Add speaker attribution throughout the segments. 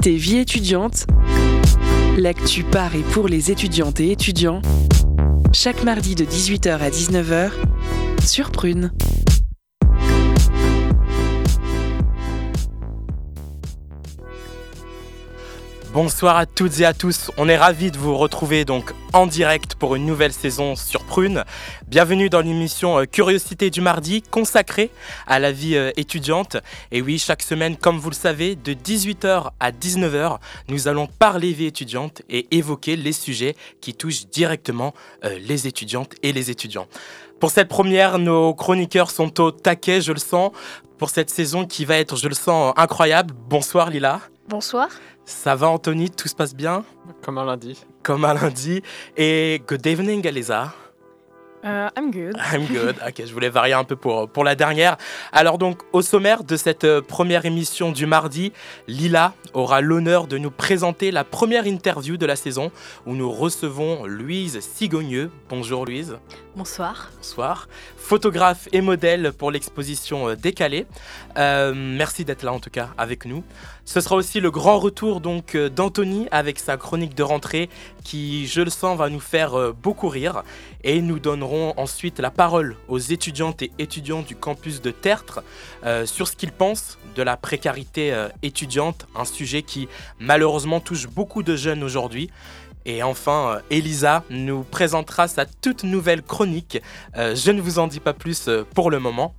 Speaker 1: Vie étudiante, l'actu par et pour les étudiantes et étudiants, chaque mardi de 18h à 19h sur Prune.
Speaker 2: Bonsoir à toutes et à tous, on est ravis de vous retrouver donc en direct pour une nouvelle saison sur Prune. Bienvenue dans l'émission euh, Curiosité du mardi consacrée à la vie euh, étudiante. Et oui, chaque semaine, comme vous le savez, de 18h à 19h, nous allons parler vie étudiante et évoquer les sujets qui touchent directement euh, les étudiantes et les étudiants. Pour cette première, nos chroniqueurs sont au taquet, je le sens, pour cette saison qui va être, je le sens, incroyable. Bonsoir Lila.
Speaker 3: Bonsoir.
Speaker 2: Ça va Anthony, tout se passe bien?
Speaker 4: Comme un lundi.
Speaker 2: Comme un lundi. Et good evening Elisa.
Speaker 5: Uh, I'm good.
Speaker 2: I'm good. Ok, je voulais varier un peu pour, pour la dernière. Alors donc, au sommaire de cette euh, première émission du mardi, Lila aura l'honneur de nous présenter la première interview de la saison où nous recevons Louise Sigogneux. Bonjour Louise.
Speaker 5: Bonsoir.
Speaker 2: Bonsoir. Photographe et modèle pour l'exposition euh, Décalée. Euh, merci d'être là en tout cas avec nous. Ce sera aussi le grand retour donc euh, d'Anthony avec sa chronique de rentrée qui, je le sens, va nous faire beaucoup rire. Et nous donnerons ensuite la parole aux étudiantes et étudiants du campus de Tertre sur ce qu'ils pensent de la précarité étudiante, un sujet qui malheureusement touche beaucoup de jeunes aujourd'hui. Et enfin, euh, Elisa nous présentera sa toute nouvelle chronique. Euh, je ne vous en dis pas plus euh, pour le moment.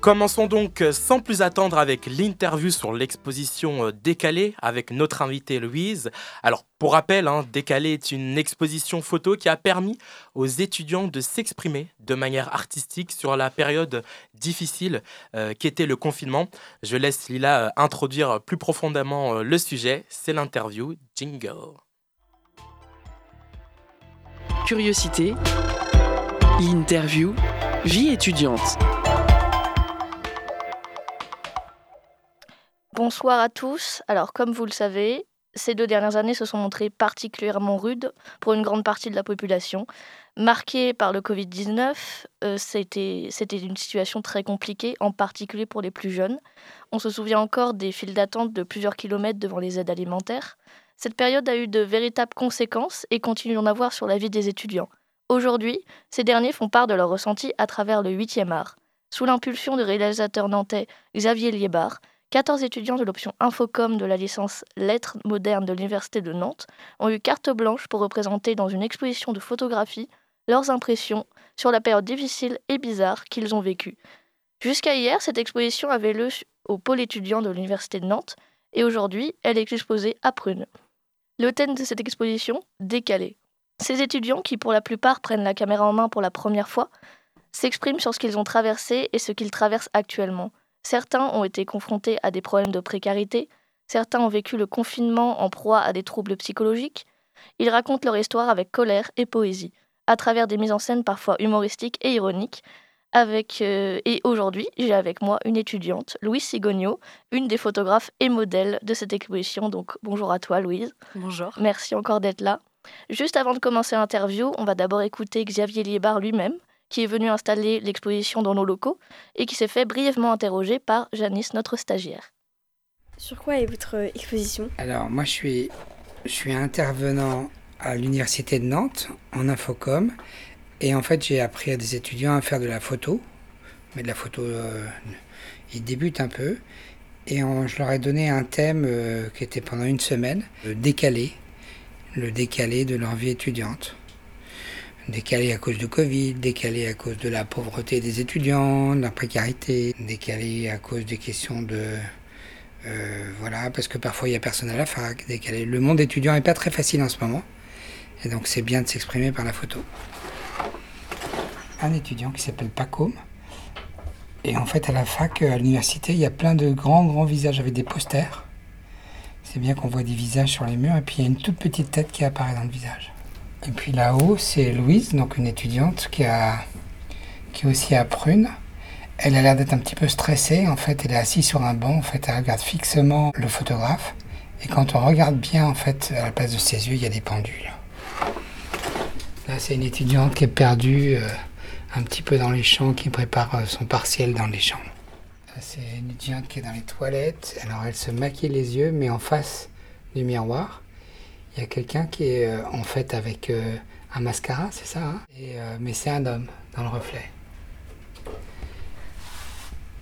Speaker 2: Commençons donc sans plus attendre avec l'interview sur l'exposition Décalée avec notre invitée Louise. Alors pour rappel, hein, Décalée est une exposition photo qui a permis aux étudiants de s'exprimer de manière artistique sur la période difficile qu'était le confinement. Je laisse Lila introduire plus profondément le sujet. C'est l'interview. Jingle.
Speaker 1: Curiosité, l'interview, vie étudiante.
Speaker 3: Bonsoir à tous. Alors, comme vous le savez, ces deux dernières années se sont montrées particulièrement rudes pour une grande partie de la population. Marquées par le Covid-19, euh, c'était une situation très compliquée, en particulier pour les plus jeunes. On se souvient encore des files d'attente de plusieurs kilomètres devant les aides alimentaires. Cette période a eu de véritables conséquences et continue d'en avoir sur la vie des étudiants. Aujourd'hui, ces derniers font part de leurs ressentis à travers le 8e art. Sous l'impulsion du réalisateur nantais Xavier Liébard, 14 étudiants de l'option Infocom de la licence Lettres modernes de l'Université de Nantes ont eu carte blanche pour représenter dans une exposition de photographie leurs impressions sur la période difficile et bizarre qu'ils ont vécue. Jusqu'à hier, cette exposition avait lieu au pôle étudiant de l'Université de Nantes et aujourd'hui, elle est exposée à Prune. Le thème de cette exposition, décalé. Ces étudiants, qui pour la plupart prennent la caméra en main pour la première fois, s'expriment sur ce qu'ils ont traversé et ce qu'ils traversent actuellement. Certains ont été confrontés à des problèmes de précarité, certains ont vécu le confinement en proie à des troubles psychologiques. Ils racontent leur histoire avec colère et poésie, à travers des mises en scène parfois humoristiques et ironiques, avec, euh, et aujourd'hui, j'ai avec moi une étudiante, Louise Sigogno, une des photographes et modèles de cette exposition. Donc bonjour à toi Louise.
Speaker 5: Bonjour.
Speaker 3: Merci encore d'être là. Juste avant de commencer l'interview, on va d'abord écouter Xavier Liébar lui-même, qui est venu installer l'exposition dans nos locaux et qui s'est fait brièvement interroger par Janice, notre stagiaire.
Speaker 6: Sur quoi est votre exposition?
Speaker 7: Alors moi je suis, je suis intervenant à l'université de Nantes en infocom et en fait, j'ai appris à des étudiants à faire de la photo, mais de la photo, euh, ils débutent un peu. Et je leur ai donné un thème euh, qui était pendant une semaine, le décalé, le décalé de leur vie étudiante. Décalé à cause du Covid, décalé à cause de la pauvreté des étudiants, de la précarité, décalé à cause des questions de... Euh, voilà, parce que parfois il n'y a personne à la fac, décalé. Le monde étudiant n'est pas très facile en ce moment. Et donc c'est bien de s'exprimer par la photo un étudiant qui s'appelle Pacôme. Et en fait, à la fac, à l'université, il y a plein de grands, grands visages avec des posters. C'est bien qu'on voit des visages sur les murs, et puis il y a une toute petite tête qui apparaît dans le visage. Et puis là-haut, c'est Louise, donc une étudiante qui, a, qui aussi à Prune. Elle a l'air d'être un petit peu stressée. En fait, elle est assise sur un banc. En fait, elle regarde fixement le photographe. Et quand on regarde bien, en fait, à la place de ses yeux, il y a des pendules. Là, c'est une étudiante qui est perdue. Euh, un petit peu dans les champs, qui prépare euh, son partiel dans les champs. C'est une étudiante qui est dans les toilettes. Alors elle se maquille les yeux, mais en face du miroir. Il y a quelqu'un qui est euh, en fait avec euh, un mascara, c'est ça hein? Euh, Mais c'est un homme dans le reflet.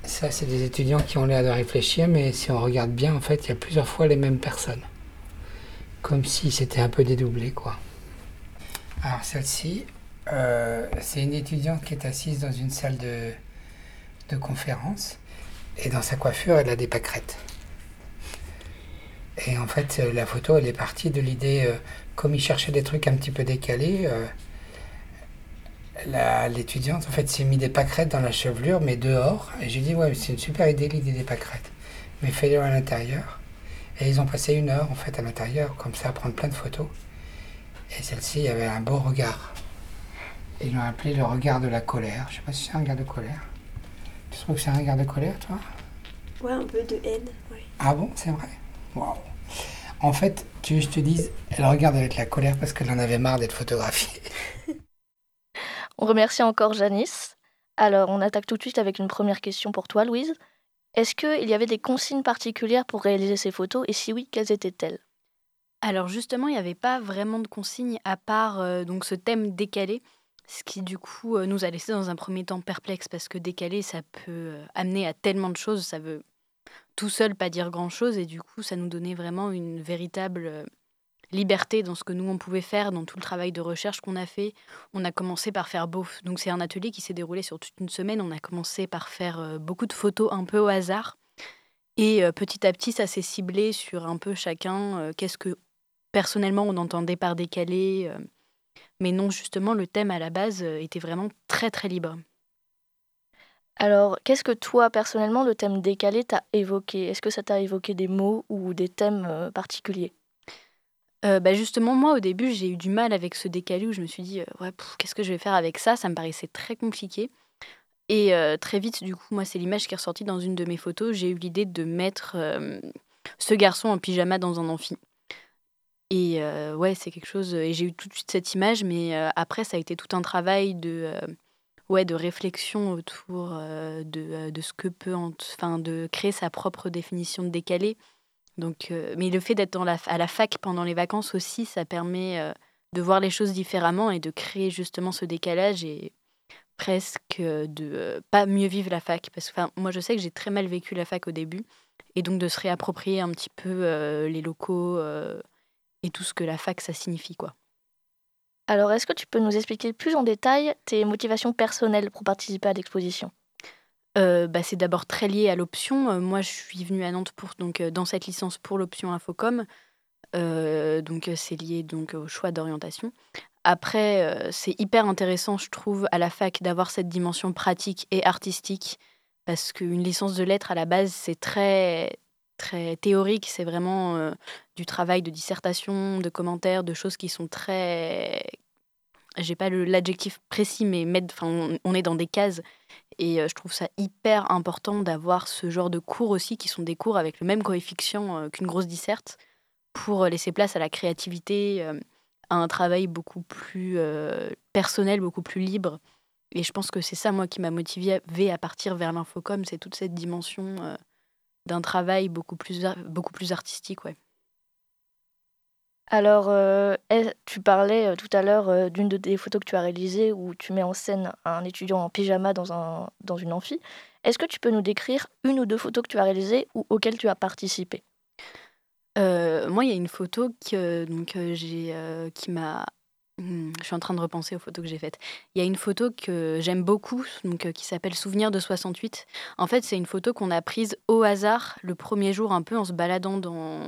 Speaker 7: Ça, c'est des étudiants qui ont l'air de réfléchir, mais si on regarde bien, en fait, il y a plusieurs fois les mêmes personnes. Comme si c'était un peu dédoublé, quoi. Alors celle-ci, c'est une étudiante qui est assise dans une salle de, de conférence. Et dans sa coiffure, elle a des pâquerettes. Et en fait, la photo, elle est partie de l'idée, euh, comme il cherchait des trucs un petit peu décalés, euh, l'étudiante, en fait, s'est mis des pâquerettes dans la chevelure, mais dehors. Et j'ai dit, ouais, c'est une super idée, l'idée des pâquerettes. Mais fais-le à l'intérieur. Et ils ont passé une heure, en fait, à l'intérieur, comme ça, à prendre plein de photos. Et celle-ci avait un beau regard. Et Ils l'ont appelé le regard de la colère. Je sais pas si c'est un regard de colère. Tu trouves que c'est un regard de colère, toi?
Speaker 6: Ouais, un peu de haine. Ouais.
Speaker 7: Ah bon, c'est vrai? Waouh. En fait, tu veux que je te dise, elle regarde avec la colère parce qu'elle en avait marre d'être photographiée.
Speaker 3: On remercie encore Janice. Alors, on attaque tout de suite avec une première question pour toi, Louise. Est-ce qu'il y avait des consignes particulières pour réaliser ces photos et si oui, quelles étaient-elles?
Speaker 5: Alors justement, il n'y avait pas vraiment de consignes à part euh, donc ce thème décalé, ce qui du coup euh, nous a laissé dans un premier temps perplexe parce que décalé, ça peut euh, amener à tellement de choses, ça veut tout seul pas dire grand-chose et du coup, ça nous donnait vraiment une véritable euh, liberté dans ce que nous on pouvait faire, dans tout le travail de recherche qu'on a fait. On a commencé par faire beau, donc c'est un atelier qui s'est déroulé sur toute une semaine. On a commencé par faire euh, beaucoup de photos un peu au hasard. Et euh, petit à petit, ça s'est ciblé sur un peu chacun. Qu'est-ce que personnellement on entendait par décalé. mais non, justement, le thème à la base était vraiment très très libre.
Speaker 3: Alors, qu'est-ce que toi, personnellement, le thème décalé t'a évoqué? Est-ce que ça t'a évoqué des mots ou des thèmes euh, particuliers?
Speaker 5: Euh, bah justement, moi au début, j'ai eu du mal avec ce décalé où je me suis dit, euh, ouais, qu'est-ce que je vais faire avec ça? Ça me paraissait très compliqué. Et très vite, du coup, moi, c'est l'image qui est ressortie dans une de mes photos. J'ai eu l'idée de mettre ce garçon en pyjama dans un amphi. Et euh, ouais, c'est quelque chose. Et j'ai eu tout de suite cette image, mais après, ça a été tout un travail de, ouais, de réflexion autour euh, de, euh, de ce que peut, enfin, de créer sa propre définition de décalé. Donc, euh, mais le fait d'être à la fac pendant les vacances aussi, ça permet de voir les choses différemment et de créer justement ce décalage et presque de pas mieux vivre la fac. Parce que moi, je sais que j'ai très mal vécu la fac au début. Et donc de se réapproprier un petit peu les locaux et tout ce que la fac, ça signifie. quoi.
Speaker 3: Alors, est-ce que tu peux nous expliquer plus en détail tes motivations personnelles pour participer à l'exposition?
Speaker 5: Euh, bah, c'est d'abord très lié à l'option. Euh, moi, je suis venue à Nantes pour, euh, dans cette licence pour l'option Infocom. Donc, c'est lié donc, au choix d'orientation. Après, c'est hyper intéressant, je trouve, à la fac d'avoir cette dimension pratique et artistique. Parce qu'une licence de lettres, à la base, c'est très, très théorique. C'est vraiment euh, du travail de dissertation, de commentaires, de choses qui sont très. J'ai pas l'adjectif précis, mais on- est dans des cases. Et euh, je trouve ça hyper important d'avoir ce genre de cours aussi, qui sont des cours avec le même coefficient euh, qu'une grosse disserte, pour laisser place à la créativité, à un travail beaucoup plus personnel, beaucoup plus libre. Et je pense que c'est ça, moi, qui m'a motivée à partir vers l'infocom, c'est toute cette dimension d'un travail beaucoup plus, beaucoup plus artistique. Ouais.
Speaker 3: Alors, euh, tu parlais euh, tout à l'heure euh, d'une de- des photos que tu as réalisées où tu mets en scène un étudiant en pyjama dans, un, dans une amphi. Est-ce que tu peux nous décrire une ou deux photos que tu as réalisées ou auxquelles tu as participé?
Speaker 5: Euh, moi, il y a une photo que, donc, j'ai, euh, qui m'a. Hmm, Je suis en train de repenser aux photos que j'ai faites. Il y a une photo que j'aime beaucoup, donc, euh, qui s'appelle Souvenir de 68. En fait, c'est une photo qu'on a prise au hasard le premier jour, un peu en se baladant dans,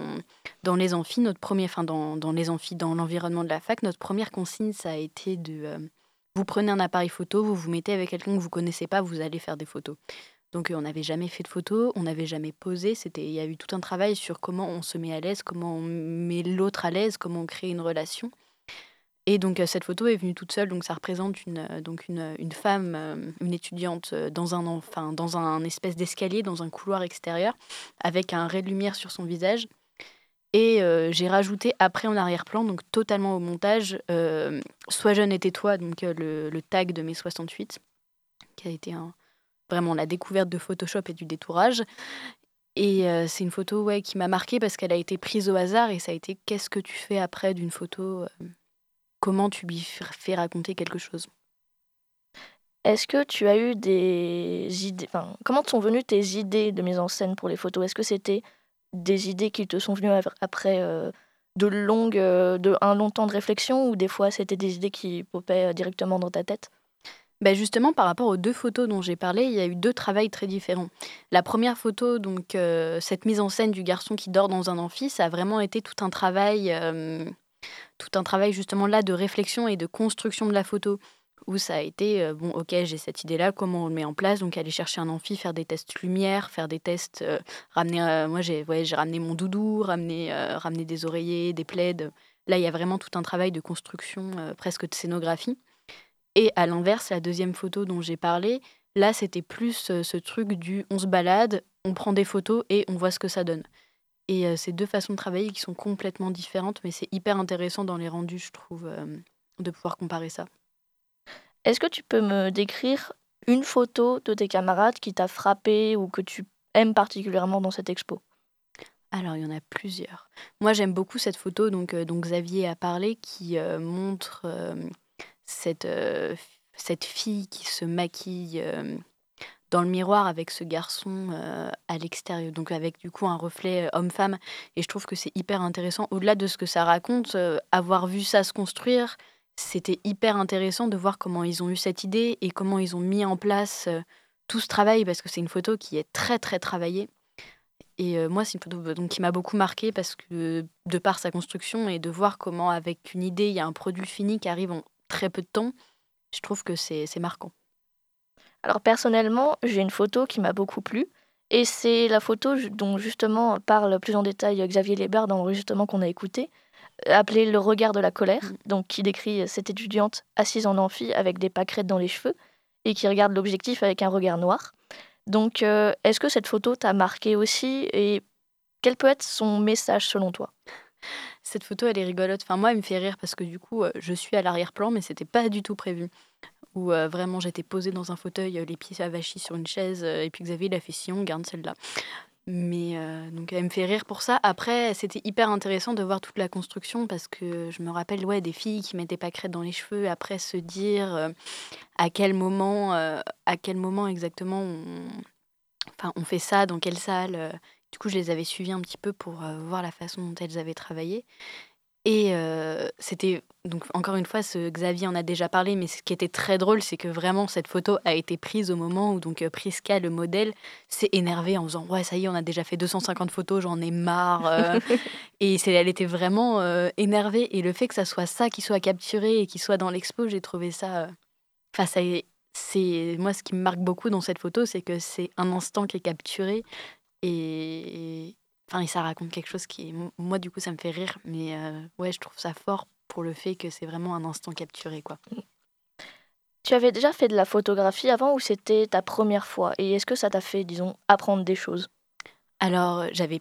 Speaker 5: dans les amphis. Notre premier, enfin, dans, dans les amphis, dans l'environnement de la fac. Notre première consigne, ça a été de. euh, vous prenez un appareil photo, vous vous mettez avec quelqu'un que vous connaissez pas, vous allez faire des photos. Donc euh, on n'avait jamais fait de photos, on n'avait jamais posé. C'était, il y a eu tout un travail sur comment on se met à l'aise, comment on met l'autre à l'aise, comment on crée une relation. Et donc euh, cette photo est venue toute seule, donc ça représente une, euh, donc une, une femme, euh, une étudiante euh, dans un, enfin, dans un espèce d'escalier, dans un couloir extérieur, avec un ray de lumière sur son visage. Et euh, j'ai rajouté après en arrière-plan, donc totalement au montage, euh, Sois jeune et tais-toi, donc euh, le, tag de mai 68, qui a été vraiment la découverte de Photoshop et du détourage. Et c'est une photo ouais, qui m'a marquée parce qu'elle a été prise au hasard et ça a été qu'est-ce que tu fais après d'une photo Comment tu lui fais raconter quelque chose.
Speaker 3: Est-ce que tu as eu des idées enfin, Comment sont venues tes idées de mise en scène pour les photos? Est-ce que c'était des idées qui te sont venues après de longues, de un long temps de réflexion ou des fois c'était des idées qui popaient directement dans ta tête?
Speaker 5: Bah, justement, par rapport aux deux photos dont j'ai parlé, il y a eu deux travails très différents. La première photo, donc cette mise en scène du garçon qui dort dans un amphi, ça a vraiment été tout un travail, tout un travail justement là de réflexion et de construction de la photo où ça a été bon ok j'ai cette idée là comment on le met en place? Donc aller chercher un amphi faire des tests lumière faire des tests ramener moi j'ai ouais, j'ai ramené mon doudou ramener des oreillers des plaids. Là il y a vraiment tout un travail de construction presque de scénographie. Et à l'inverse, la deuxième photo dont j'ai parlé, là, c'était plus euh, ce truc du on se balade, on prend des photos et on voit ce que ça donne. Et euh, c'est deux façons de travailler qui sont complètement différentes, mais c'est hyper intéressant dans les rendus, je trouve, euh, de pouvoir comparer ça.
Speaker 3: Est-ce que tu peux me décrire une photo de tes camarades qui t'a frappé ou que tu aimes particulièrement dans cette expo?
Speaker 5: Alors, il y en a plusieurs. Moi, j'aime beaucoup cette photo donc, dont Xavier a parlé, qui montre cette, euh, cette fille qui se maquille euh, dans le miroir avec ce garçon euh, à l'extérieur, donc avec du coup un reflet homme-femme. Et je trouve que c'est hyper intéressant. Au-delà de ce que ça raconte, avoir vu ça se construire, c'était hyper intéressant de voir comment ils ont eu cette idée et comment ils ont mis en place tout ce travail, parce que c'est une photo qui est très très travaillée. Et moi, c'est une photo donc, qui m'a beaucoup marqué parce que de par sa construction et de voir comment avec une idée, il y a un produit fini qui arrive en très peu de temps, je trouve que c'est marquant.
Speaker 3: Alors personnellement, j'ai une photo qui m'a beaucoup plu. Et c'est la photo dont justement parle plus en détail Xavier Léber dans l'enregistrement qu'on a écouté, euh, appelé Le regard de la colère, mm. donc qui décrit cette étudiante assise en amphi avec des pâquerettes dans les cheveux et qui regarde l'objectif avec un regard noir. Donc euh, est-ce que cette photo t'a marqué aussi et quel peut être son message selon toi?
Speaker 5: Cette photo, elle est rigolote. Enfin, moi, elle me fait rire parce que du coup, euh, je suis à l'arrière-plan, mais c'était pas du tout prévu. Où euh, vraiment, j'étais posée dans un fauteuil, euh, les pieds avachis sur une chaise, et puis Xavier, il a fait si on garde celle-là. Mais donc, elle me fait rire pour ça. Après, c'était hyper intéressant de voir toute la construction parce que je me rappelle ouais, des filles qui mettaient pas crête dans les cheveux, après se dire à quel moment, à quel moment exactement on, enfin, on fait ça, dans quelle salle du coup, je les avais suivies un petit peu pour euh, voir la façon dont elles avaient travaillé. Et euh, c'était, donc encore une fois, ce Xavier en a déjà parlé, mais ce qui était très drôle, c'est que vraiment cette photo a été prise au moment où donc euh, Priska, le modèle, s'est énervé en disant Ouais, ça y est, on a déjà fait 250 photos, j'en ai marre. et c'est, elle était vraiment énervée. Et le fait que ça soit ça qui soit capturé et qui soit dans l'expo, j'ai trouvé ça. Enfin, ça c'est moi ce qui me marque beaucoup dans cette photo, c'est que c'est un instant qui est capturé et, enfin, ça raconte quelque chose qui, moi, du coup, ça me fait rire. Mais euh, ouais, je trouve ça fort pour le fait que c'est vraiment un instant capturé, quoi.
Speaker 3: Tu avais déjà fait de la photographie avant ou c'était ta première fois? Et est-ce que ça t'a fait, disons, apprendre des choses?
Speaker 5: Alors, j'avais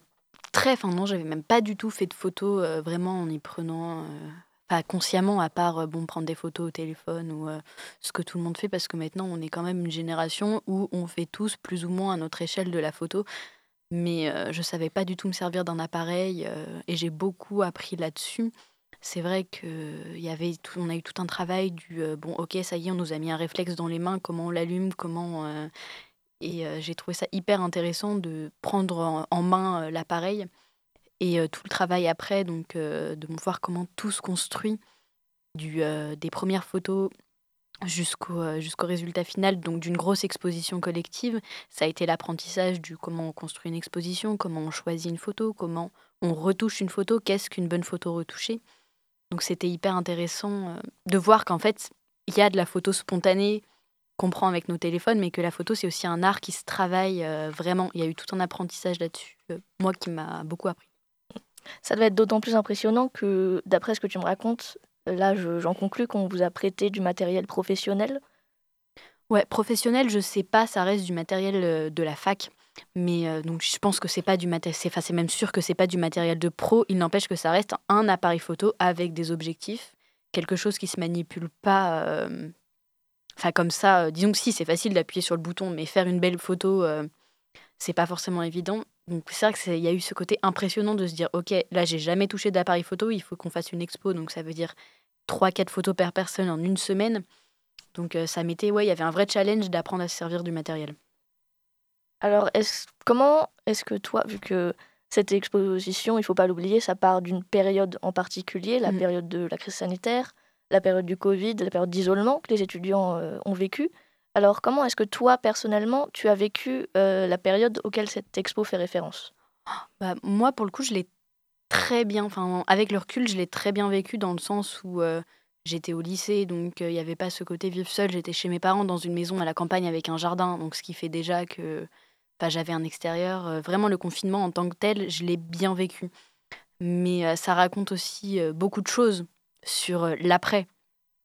Speaker 5: très, enfin non, j'avais même pas du tout fait de photos euh, vraiment en y prenant, euh, pas consciemment, à part bon prendre des photos au téléphone ou ce que tout le monde fait, parce que maintenant on est quand même une génération où on fait tous plus ou moins à notre échelle de la photo mais je je savais pas du tout me servir d'un appareil et j'ai beaucoup appris là-dessus. C'est vrai que y avait a eu tout un travail du bon ok ça y est on nous a mis un réflexe dans les mains comment on l'allume comment et j'ai trouvé ça hyper intéressant de prendre en, main l'appareil et tout le travail après donc de voir comment tout se construit du, des premières photos jusqu'au euh, jusqu'au résultat final donc d'une grosse exposition collective. Ça a été l'apprentissage du comment on construit une exposition, comment on choisit une photo, comment on retouche une photo, qu'est-ce qu'une bonne photo retouchée. Donc c'était hyper intéressant euh, de voir qu'en fait, il y a de la photo spontanée qu'on prend avec nos téléphones, mais que la photo, c'est aussi un art qui se travaille euh, vraiment. Il y a eu tout un apprentissage là-dessus, moi qui m'a beaucoup appris.
Speaker 3: Ça devait être d'autant plus impressionnant que, d'après ce que tu me racontes, Là, j'en conclus qu'on vous a prêté du matériel professionnel?
Speaker 5: Ouais, professionnel, je sais pas, ça reste du matériel euh, de la fac. Mais euh, je pense que c'est pas du matériel, c'est même sûr que c'est pas du matériel de pro. Il n'empêche que ça reste un appareil photo avec des objectifs, quelque chose qui se manipule pas, euh, Enfin, comme ça, disons que si, c'est facile d'appuyer sur le bouton, mais faire une belle photo, c'est pas forcément évident. Donc c'est vrai qu'il y a eu ce côté impressionnant de se dire, ok, là j'ai jamais touché d'appareil photo, il faut qu'on fasse une expo, donc ça veut dire 3-4 photos par personne en une semaine. Donc ça mettait, ouais, il y avait un vrai challenge d'apprendre à se servir du matériel.
Speaker 3: Alors, est comment est-ce que toi, vu que cette exposition, il faut pas l'oublier, ça part d'une période en particulier, la mmh. période de la crise sanitaire, la période du Covid, la période d'isolement que les étudiants ont vécu. Alors, comment est-ce que toi, personnellement, tu as vécu la période auquel cette expo fait référence?
Speaker 5: Bah, Moi, pour le coup, je l'ai très bien, enfin, avec le recul, je l'ai très bien vécu dans le sens où j'étais au lycée, donc il n'y avait pas ce côté vivre seul. J'étais chez mes parents dans une maison à la campagne avec un jardin, donc ce qui fait déjà que bah, j'avais un extérieur. vraiment, le confinement en tant que tel, je l'ai bien vécu. Mais ça raconte aussi beaucoup de choses sur l'après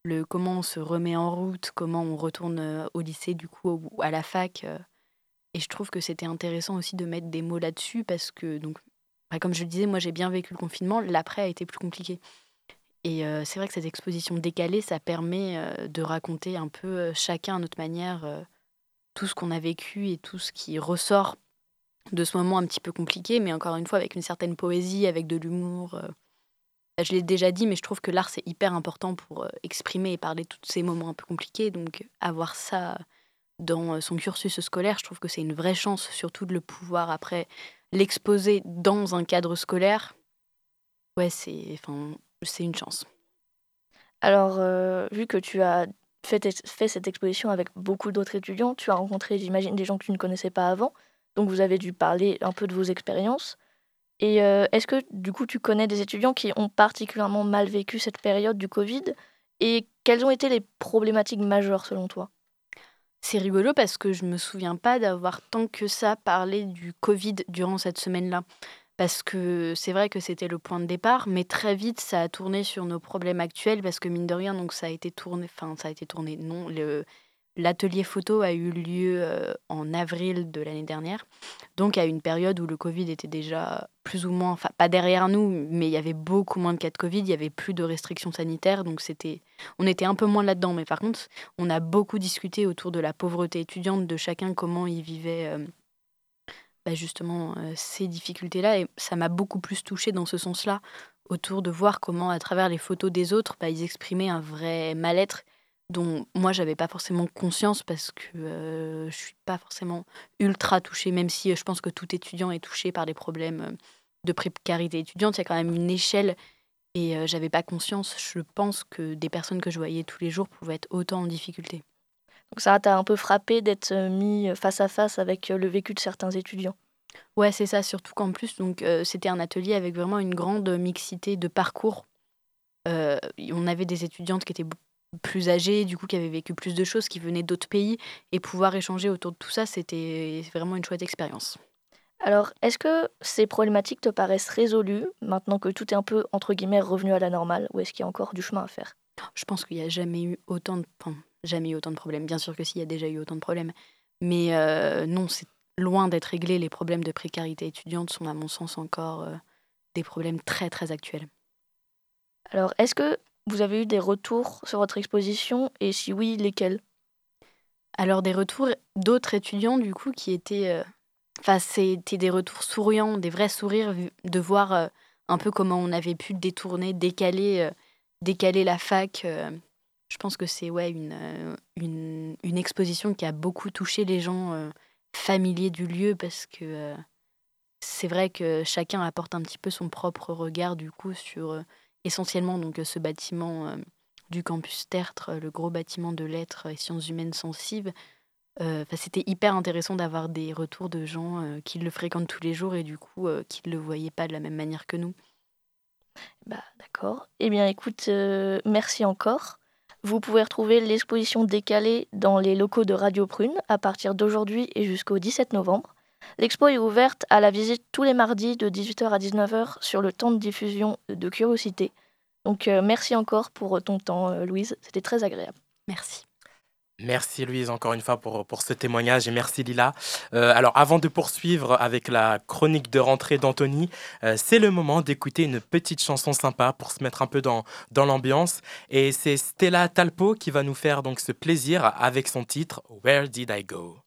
Speaker 5: le comment on se remet en route, comment on retourne au lycée du coup ou à la fac. et je trouve que c'était intéressant aussi de mettre des mots là-dessus parce que donc bah, comme je le disais, moi j'ai bien vécu le confinement, l'après a été plus compliqué. Et c'est vrai que cette exposition décalée, ça permet de raconter un peu chacun à notre manière tout ce qu'on a vécu et tout ce qui ressort de ce moment un petit peu compliqué, mais encore une fois avec une certaine poésie, avec de l'humour. Je l'ai déjà dit, mais je trouve que l'art, c'est hyper important pour euh, exprimer et parler de tous ces moments un peu compliqués. Donc, avoir ça dans euh, son cursus scolaire, je trouve que c'est une vraie chance, surtout de le pouvoir après l'exposer dans un cadre scolaire. Ouais, c'est une chance.
Speaker 3: Alors, euh, vu que tu as fait, fait cette exposition avec beaucoup d'autres étudiants, tu as rencontré, j'imagine, des gens que tu ne connaissais pas avant. Donc, vous avez dû parler un peu de vos expériences. Et est-ce que du coup tu connais des étudiants qui ont particulièrement mal vécu cette période du Covid et quelles ont été les problématiques majeures selon toi?
Speaker 5: C'est rigolo parce que je me souviens pas d'avoir tant que ça parlé du Covid durant cette semaine-là. Parce que c'est vrai que c'était le point de départ, mais très vite ça a tourné sur nos problèmes actuels parce que mine de rien, donc ça a été tourné, enfin ça a été tourné, non, le, L'atelier photo a eu lieu euh, en avril de l'année dernière, donc à une période où le Covid était déjà plus ou moins, enfin pas derrière nous, mais il y avait beaucoup moins de cas de Covid, il y avait plus de restrictions sanitaires, donc c'était, on était un peu moins là-dedans. Mais par contre, on a beaucoup discuté autour de la pauvreté étudiante, de chacun comment il vivait euh, bah, justement euh, ces difficultés-là, et ça m'a beaucoup plus touchée dans ce sens-là, autour de voir comment à travers les photos des autres, bah, ils exprimaient un vrai mal-être dont moi j'avais pas forcément conscience parce que euh, je suis pas forcément ultra touchée, même si euh, je pense que tout étudiant est touché par des problèmes euh, de précarité étudiante. Il y a quand même une échelle et j'avais pas conscience. Je pense que des personnes que je voyais tous les jours pouvaient être autant en difficulté.
Speaker 3: Donc ça t'a un peu frappé d'être mis face à face avec le vécu de certains étudiants.
Speaker 5: Ouais, c'est ça. Surtout qu'en plus, donc c'était un atelier avec vraiment une grande mixité de parcours. on avait des étudiantes qui étaient plus âgés, du coup, qui avaient vécu plus de choses, qui venaient d'autres pays, et pouvoir échanger autour de tout ça, c'était vraiment une chouette expérience.
Speaker 3: Alors, est-ce que ces problématiques te paraissent résolues maintenant que tout est un peu, entre guillemets, revenu à la normale, ou est-ce qu'il y a encore du chemin à faire?
Speaker 5: Je pense qu'il n'y a jamais eu autant de... Enfin, jamais eu autant de problèmes. Bien sûr que s'il y a déjà eu autant de problèmes. Mais euh, non, c'est loin d'être réglé. Les problèmes de précarité étudiante sont, à mon sens, encore euh, des problèmes très, très actuels.
Speaker 3: Alors, est-ce que vous avez eu des retours sur votre exposition et si oui, lesquels?
Speaker 5: Alors des retours d'autres étudiants du coup qui étaient... Euh, enfin, c'était des retours souriants, des vrais sourires de voir euh, un peu comment on avait pu détourner, décaler, euh, décaler la fac. je pense que c'est ouais, une, exposition qui a beaucoup touché les gens familiers du lieu parce que c'est vrai que chacun apporte un petit peu son propre regard du coup sur essentiellement donc ce bâtiment euh, du campus Tertre, le gros bâtiment de lettres et sciences humaines sensibles. Euh, c'était hyper intéressant d'avoir des retours de gens euh, qui le fréquentent tous les jours et du coup qui ne le voyaient pas de la même manière que nous.
Speaker 3: Bah, D'accord. Eh bien écoute, merci encore. Vous pouvez retrouver l'exposition décalée dans les locaux de Radio Prune à partir d'aujourd'hui et jusqu'au 17 novembre. L'expo est ouverte à la visite tous les mardis de 18h à 19h sur le temps de diffusion de Curiosité. Donc euh, merci encore pour ton temps, euh, Louise. C'était très agréable.
Speaker 5: Merci.
Speaker 8: Merci Louise encore une fois pour, pour ce témoignage et merci Lila. Euh, alors avant de poursuivre avec la chronique de rentrée d'Anthony, euh, c'est le moment d'écouter une petite chanson sympa pour se mettre un peu dans, dans l'ambiance. Et c'est Stella Talpo qui va nous faire donc ce plaisir avec son titre Where Did I Go?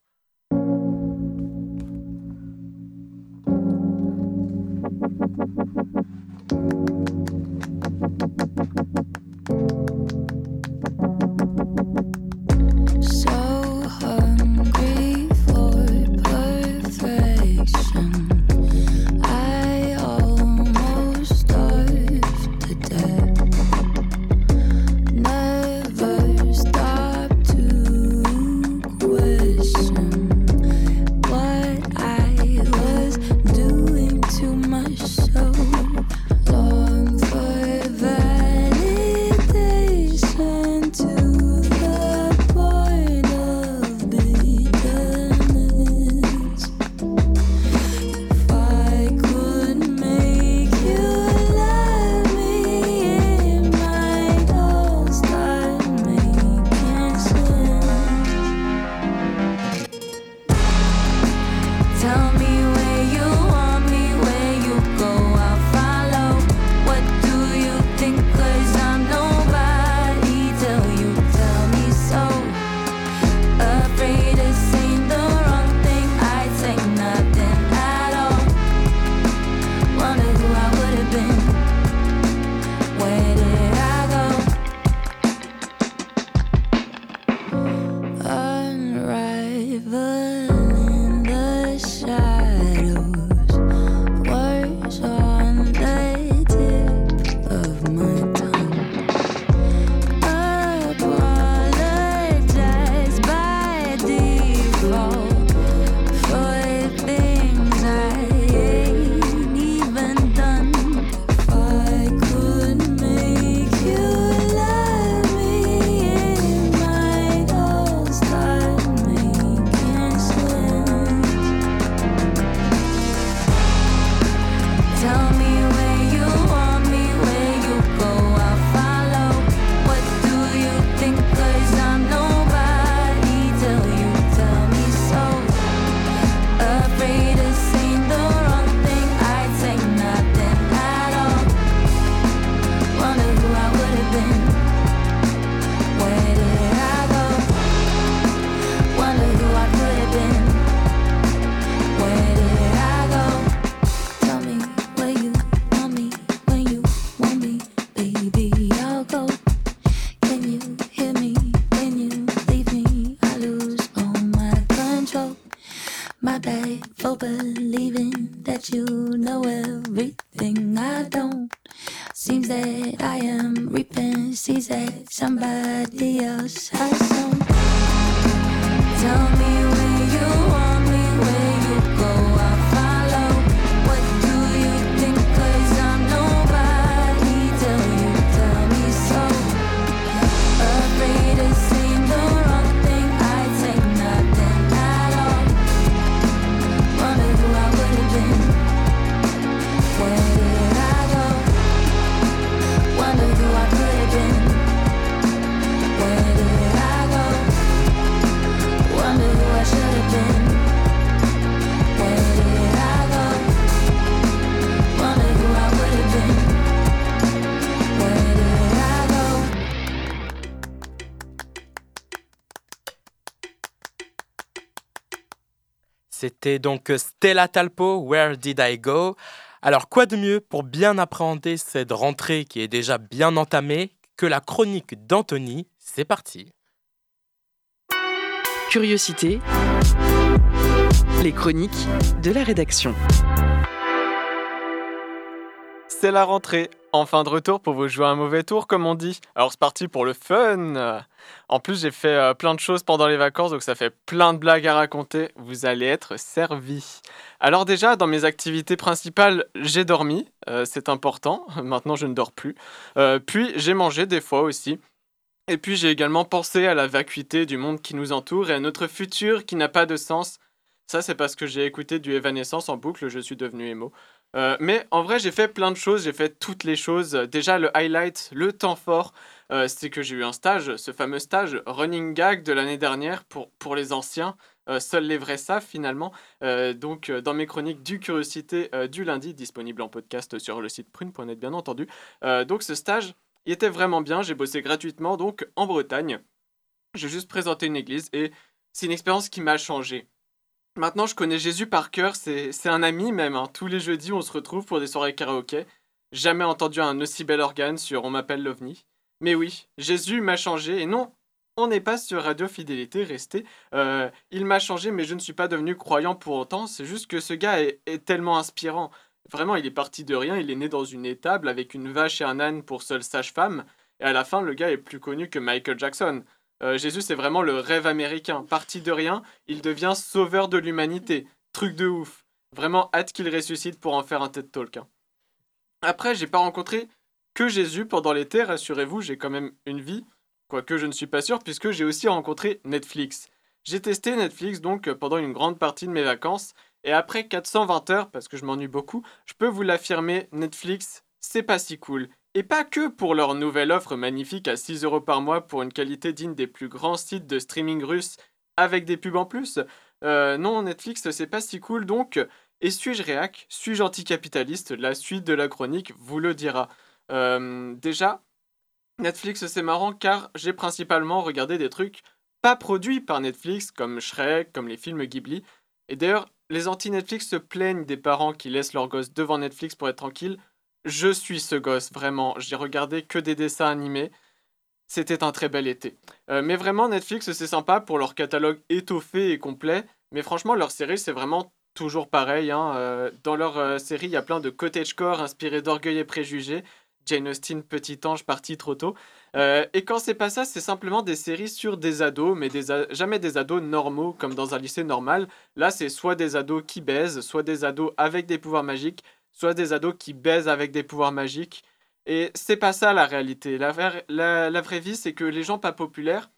Speaker 8: C'était donc Stella Talpo, Where Did I Go? Alors quoi de mieux pour bien appréhender cette rentrée qui est déjà bien entamée que la chronique d'Anthony? C'est parti.
Speaker 1: Curiosité, les chroniques de la rédaction.
Speaker 4: C'est la rentrée, enfin de retour pour vous jouer un mauvais tour comme on dit. Alors c'est parti pour le fun en plus, j'ai fait euh, plein de choses pendant les vacances, donc ça fait plein de blagues à raconter. Vous allez être servis. Alors déjà, dans mes activités principales, j'ai dormi. Euh, c'est important. Maintenant, je ne dors plus. Euh, puis, j'ai mangé des fois aussi. Et puis, j'ai également pensé à la vacuité du monde qui nous entoure et à notre futur qui n'a pas de sens. Ça, c'est parce que j'ai écouté du Evanescence en boucle, je suis devenu émo. Euh, mais en vrai, j'ai fait plein de choses, j'ai fait toutes les choses. Déjà, le highlight, le temps fort, euh, c'est que j'ai eu un stage, ce fameux stage running gag de l'année dernière pour, pour les anciens. Euh, seuls les vrais savent finalement. donc, dans mes chroniques du Curiosité du lundi, disponible en podcast sur le site prune.net, bien entendu. donc, ce stage, il était vraiment bien. J'ai bossé gratuitement, donc en Bretagne. J'ai juste présenté une église et c'est une expérience qui m'a changé. Maintenant, je connais Jésus par cœur, c'est un ami même. Hein. Tous les jeudis, on se retrouve pour des soirées karaoké. Jamais entendu un aussi bel organe sur On m'appelle l'OVNI. Mais oui, Jésus m'a changé, et non, on n'est pas sur Radio Fidélité, restez. Euh, il m'a changé, mais je ne suis pas devenu croyant pour autant. C'est juste que ce gars est, est, tellement inspirant. Vraiment, il est parti de rien, il est né dans une étable avec une vache et un âne pour seule sage-femme. Et à la fin, le gars est plus connu que Michael Jackson. Euh, Jésus, c'est vraiment le rêve américain. Parti de rien, il devient sauveur de l'humanité. Truc de ouf. Vraiment hâte qu'il ressuscite pour en faire un TED Talk. Hein. Après, j'ai pas rencontré que Jésus pendant l'été, rassurez-vous, j'ai quand même une vie. Quoique je ne suis pas sûr, puisque j'ai aussi rencontré Netflix. J'ai testé Netflix donc pendant une grande partie de mes vacances, et après 420 heures, parce que je m'ennuie beaucoup, je peux vous l'affirmer, Netflix, c'est pas si cool. Et pas que pour leur nouvelle offre magnifique à 6 euros par mois pour une qualité digne des plus grands sites de streaming russes avec des pubs en plus. Euh, non, Netflix, c'est pas si cool donc. Et suis-je réac? Suis-je anticapitaliste? La suite de la chronique vous le dira. Euh, déjà, Netflix, c'est marrant car j'ai principalement regardé des trucs pas produits par Netflix, comme Shrek, comme les films Ghibli. Et d'ailleurs, les anti-Netflix se plaignent des parents qui laissent leurs gosses devant Netflix pour être tranquilles. Je suis ce gosse, vraiment. J'ai regardé que des dessins animés. C'était un très bel été. Euh, mais vraiment, Netflix, c'est sympa pour leur catalogue étoffé et complet. Mais franchement, leur série, c'est vraiment toujours pareil. Hein. Euh, dans leur euh, série, il y a plein de cottagecore inspirés d'orgueil et préjugés. Jane Austen, petit ange parti trop tôt. et quand c'est pas ça, c'est simplement des séries sur des ados, mais jamais des ados normaux comme dans un lycée normal. Là, c'est soit des ados qui baisent, soit des ados avec des pouvoirs magiques, soit des ados qui baisent avec des pouvoirs magiques. Et c'est pas ça la réalité. La, la, vraie vie, c'est que les gens pas populaires,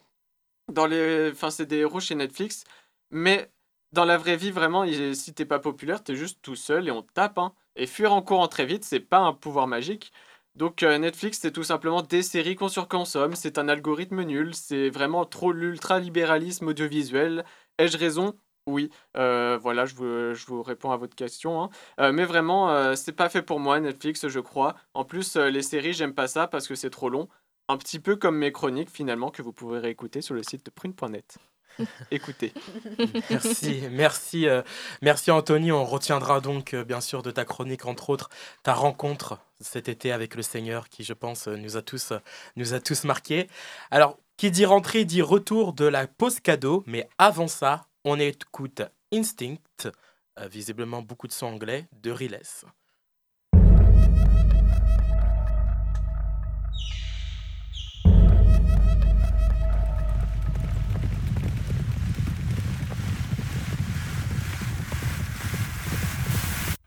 Speaker 4: dans les, enfin c'est des héros chez Netflix, mais dans la vraie vie, vraiment, si t'es pas populaire, t'es juste tout seul et on tape. Hein. Et fuir en courant très vite, c'est pas un pouvoir magique. Donc euh, Netflix, c'est tout simplement des séries qu'on surconsomme, c'est un algorithme nul, c'est vraiment trop l'ultra-libéralisme audiovisuel. Ai-je raison? Oui, euh, voilà, je vous, je vous, réponds à votre question. Hein. Euh, mais vraiment, euh, c'est pas fait pour moi, Netflix, je crois. En plus, les séries, j'aime pas ça parce que c'est trop long. Un petit peu comme mes chroniques, finalement, que vous pouvez réécouter sur le site de prune.net. Écoutez.
Speaker 2: merci, merci, merci Anthony. On retiendra donc bien sûr de ta chronique, entre autres, ta rencontre cet été avec le Seigneur qui, je pense, nous a tous, nous a tous marqués. Alors, qui dit rentrée dit retour de la pause cadeau, mais avant ça, on écoute Instinct, euh, visiblement beaucoup de son anglais, de Riles.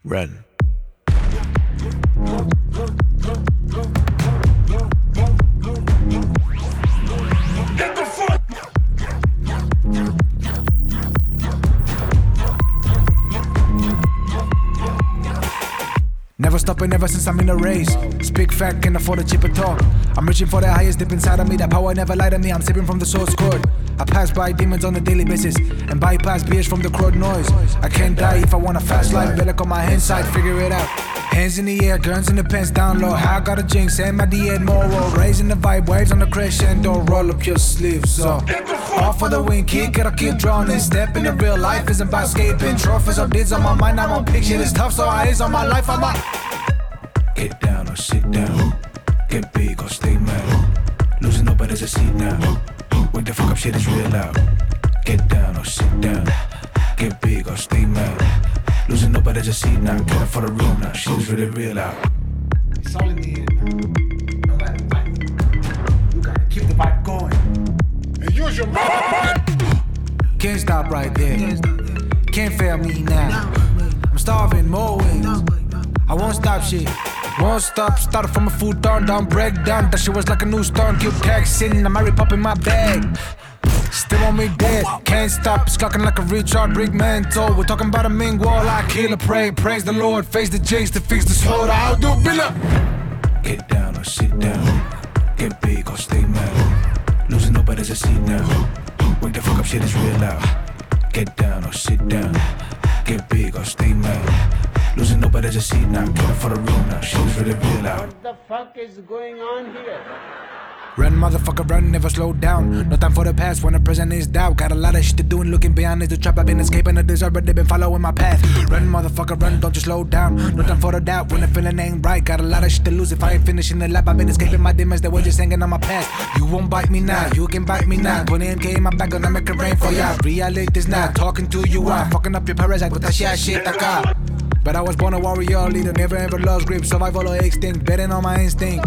Speaker 2: Run. Never stopping ever since I'm in a race. Speak fact, can afford a cheaper talk. I'm reaching for the highest deep inside of me. That power never lied to me. I'm sipping from the source code. I pass by demons on a daily basis and bypass beers from the crowd noise. I can't die if I want a fast life. Better come my inside, figure it out. Hands in the air, guns in the pants down low. I got a jinx and my D moral. Raising the vibe, waves on the crescendo. Roll up your sleeves up. Off for the wing, kick it, I keep drawing. Step into real life isn't about escaping. Trophies or bids on my mind, I'm on picture. It's tough, so I is on my life, I'm a. Get down or sit down. Get big or stay mad. Losing no better a seat now. Wake the fuck up, shit is real out. Get down or sit down. Get big or stay mad. Losing no better a seat now. Get up for the room now. Shit is really real out. It's all in the end now. No matter what. You gotta keep the vibe going. And use your mind. Can't stop right there. Can't fail me now. I'm starving more wings. I won't stop shit. Won't stop, started from a turn down, break down. That shit was like a new start, keep taxing. I'm Mary popping my bag.
Speaker 9: Still on me dead. Can't stop, it's clocking like a recharge brick mental. We're talking about a mean wall, I kill a pray. Praise the Lord, face the jinx to fix this hold. I'll do Billa. Get down or sit down. Get big or stay mad. Losing nobody's a seat now. Wake the fuck up, shit is real loud. Get down or sit down. Get big or stay mad. Losing nobody's a seat now. Up for the room now. Is really real.
Speaker 10: What the fuck is going on here?
Speaker 9: Run, motherfucker, run, never slow down. No time for the past when the present is doubt. Got a lot of shit to do and looking beyond is the trap. I've been escaping the desert, but they've been following my path. Run, motherfucker, run, don't you slow down. No time for the doubt when the feeling ain't right. Got a lot of shit to lose if I ain't finishing the lap. I've been escaping my demons, they were just hanging on my past. You won't bite me now, you can bite me now. 20 MK in my back, gonna make it rain for ya. Reality this now, talking to you, I'm fucking up your parasite with that shit, shit, that car. But I was born a warrior leader, never ever lost grip, survival or extinct, betting on my instinct.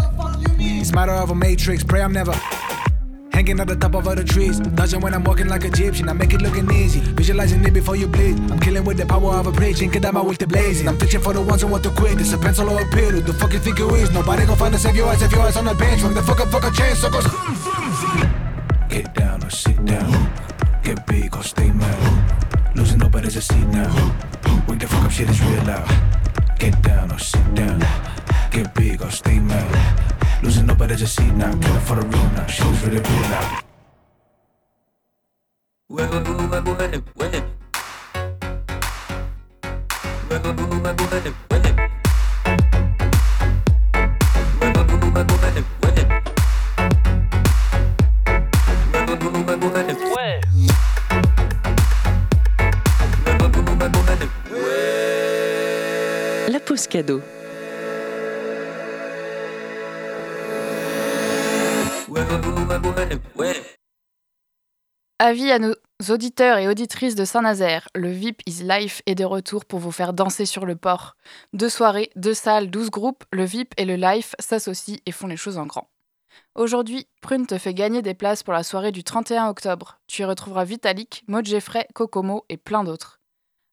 Speaker 9: It's matter of a matrix, pray I'm never hanging at the top of other trees. Dodging when I'm walking like Egyptian, I make it looking easy. Visualizing it before you bleed. I'm killing with the power of a preaching, I'm with the blazing. I'm fishing for the ones who want to quit. It's a pencil or a pill. Who the fuck you think you is? Nobody gon' find us if your ass, if your ass on the bench. Fuck the fuck up, fuck a chain, so. Get down or sit down. Get big or stay mad. Losing nobody's a seat now. Wake the fuck up, shit is real loud. Get down or sit down. Get big or stay mad. Losing nobody's a seat now. Get up for the room now. Shit is really real loud.
Speaker 1: La
Speaker 11: Avis à nos auditeurs et auditrices de Saint-Nazaire, le VIP is Life est de retour pour vous faire danser sur le port. Deux soirées, deux salles, douze groupes, le VIP et le Life s'associent et font les choses en grand. Aujourd'hui, Prune te fait gagner des places pour la soirée du 31 octobre. Tu y retrouveras Vitalik, Maud Kokomo et plein d'autres.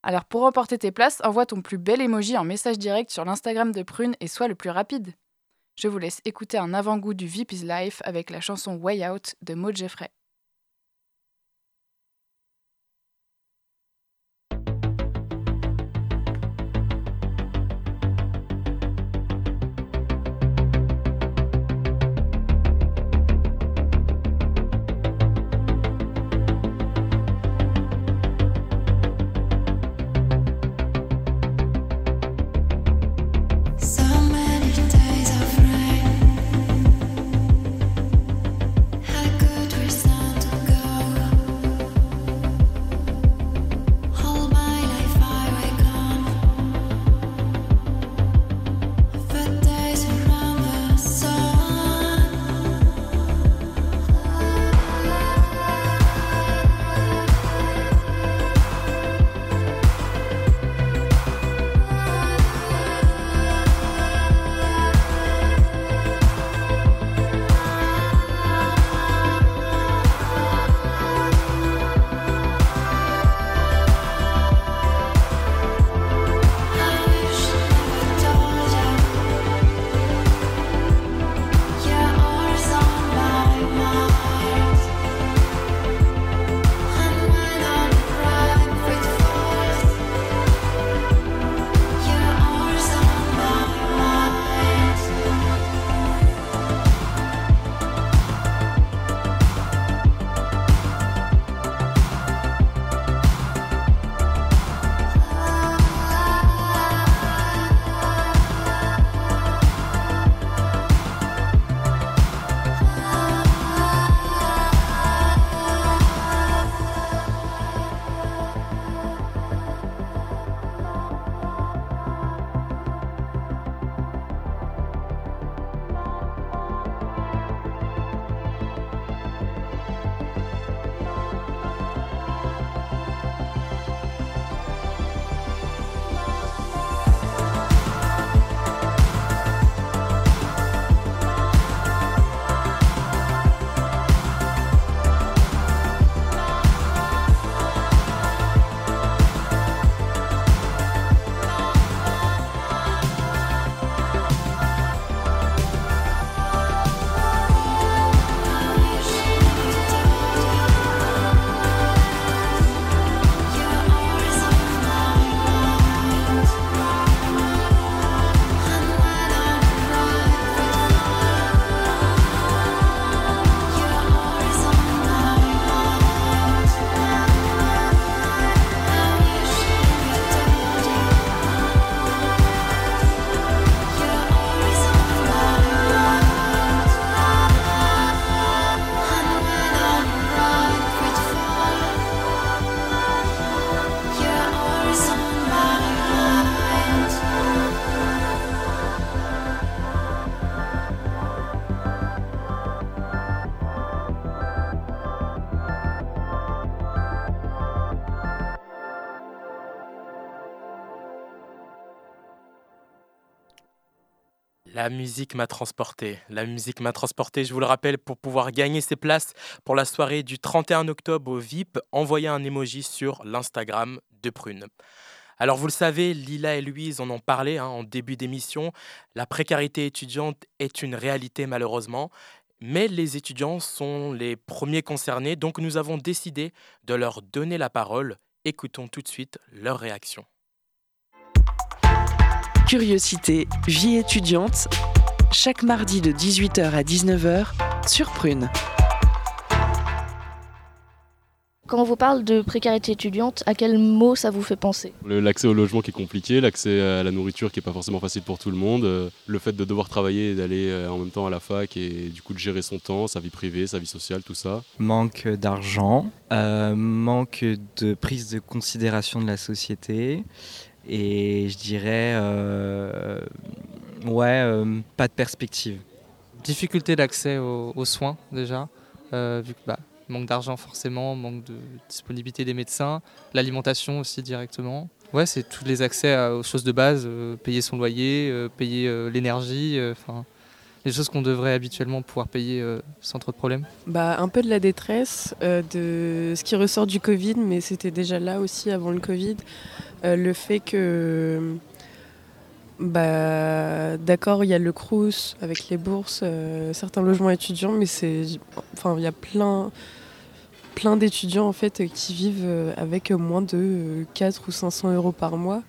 Speaker 11: Alors pour remporter tes places, envoie ton plus bel emoji en message direct sur l'Instagram de Prune et sois le plus rapide. Je vous laisse écouter un avant-goût du VIP Life avec la chanson Way Out de Maud Geffray.
Speaker 2: La musique m'a transporté. La musique m'a transporté, je vous le rappelle, pour pouvoir gagner ses places pour la soirée du 31 octobre au VIP, envoyez un emoji sur l'Instagram de Prune. Alors vous le savez, Lila et Louise en ont parlé hein, en début d'émission, la précarité étudiante est une réalité malheureusement, mais les étudiants sont les premiers concernés, donc nous avons décidé de leur donner la parole. Écoutons tout de suite leur réaction.
Speaker 1: Curiosité, vie étudiante, chaque mardi de 18h à 19h sur Prune.
Speaker 3: Quand on vous parle de précarité étudiante, à quel mot ça vous fait penser?
Speaker 12: L'accès au logement qui est compliqué, l'accès à la nourriture qui n'est pas forcément facile pour tout le monde, euh, le fait de devoir travailler et d'aller euh, en même temps à la fac et du coup de gérer son temps, sa vie privée, sa vie sociale, tout ça.
Speaker 13: Manque d'argent, euh, manque de prise de considération de la société et je dirais euh, ouais euh, pas de perspective.
Speaker 14: difficulté d'accès aux, soins déjà, euh, vu que bah, manque d'argent forcément, manque de disponibilité des médecins, l'alimentation aussi directement. Ouais, c'est tous les accès aux choses de base, payer son loyer, payer l'énergie, enfin les choses qu'on devrait habituellement pouvoir payer euh, sans trop de problèmes.
Speaker 15: Bah, un peu de la détresse, euh, de ce qui ressort du Covid, mais c'était déjà là aussi avant le Covid. Euh, le fait que, bah, d'accord, il y a le Crous avec les bourses, certains logements étudiants, mais c'est, enfin, il y a plein, plein d'étudiants en fait qui vivent avec moins de euh, 4 ou 500 euros par mois.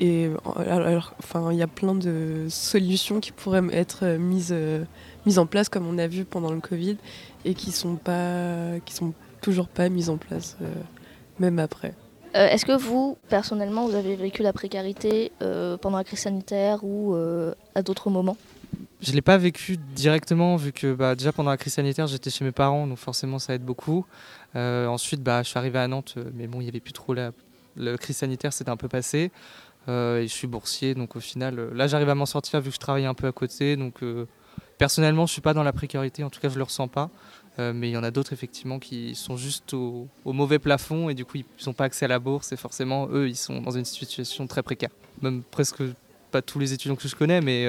Speaker 15: Et alors, alors, enfin, il y a plein de solutions qui pourraient être euh, mises, euh, mises en place, comme on a vu pendant le Covid, et qui sont pas, qui sont toujours pas mises en place, euh, même après.
Speaker 3: Euh, Est-ce que vous, personnellement, vous avez vécu la précarité euh, pendant la crise sanitaire ou euh, à d'autres moments?
Speaker 14: Je ne l'ai pas vécu directement, vu que bah, déjà pendant la crise sanitaire, j'étais chez mes parents, donc forcément ça aide beaucoup. Euh, ensuite, bah, je suis arrivé à Nantes, euh, mais bon, il n'y avait plus trop la, la crise sanitaire, c'était un peu passé. Euh, et je suis boursier, donc au final, euh, là j'arrive à m'en sortir vu que je travaille un peu à côté. Donc euh, personnellement, je suis pas dans la précarité, en tout cas je le ressens pas. Mais il y en a d'autres effectivement qui sont juste au, au mauvais plafond et du coup ils n'ont pas accès à la bourse et forcément eux ils sont dans une situation très précaire. Même presque pas tous les étudiants que je connais, mais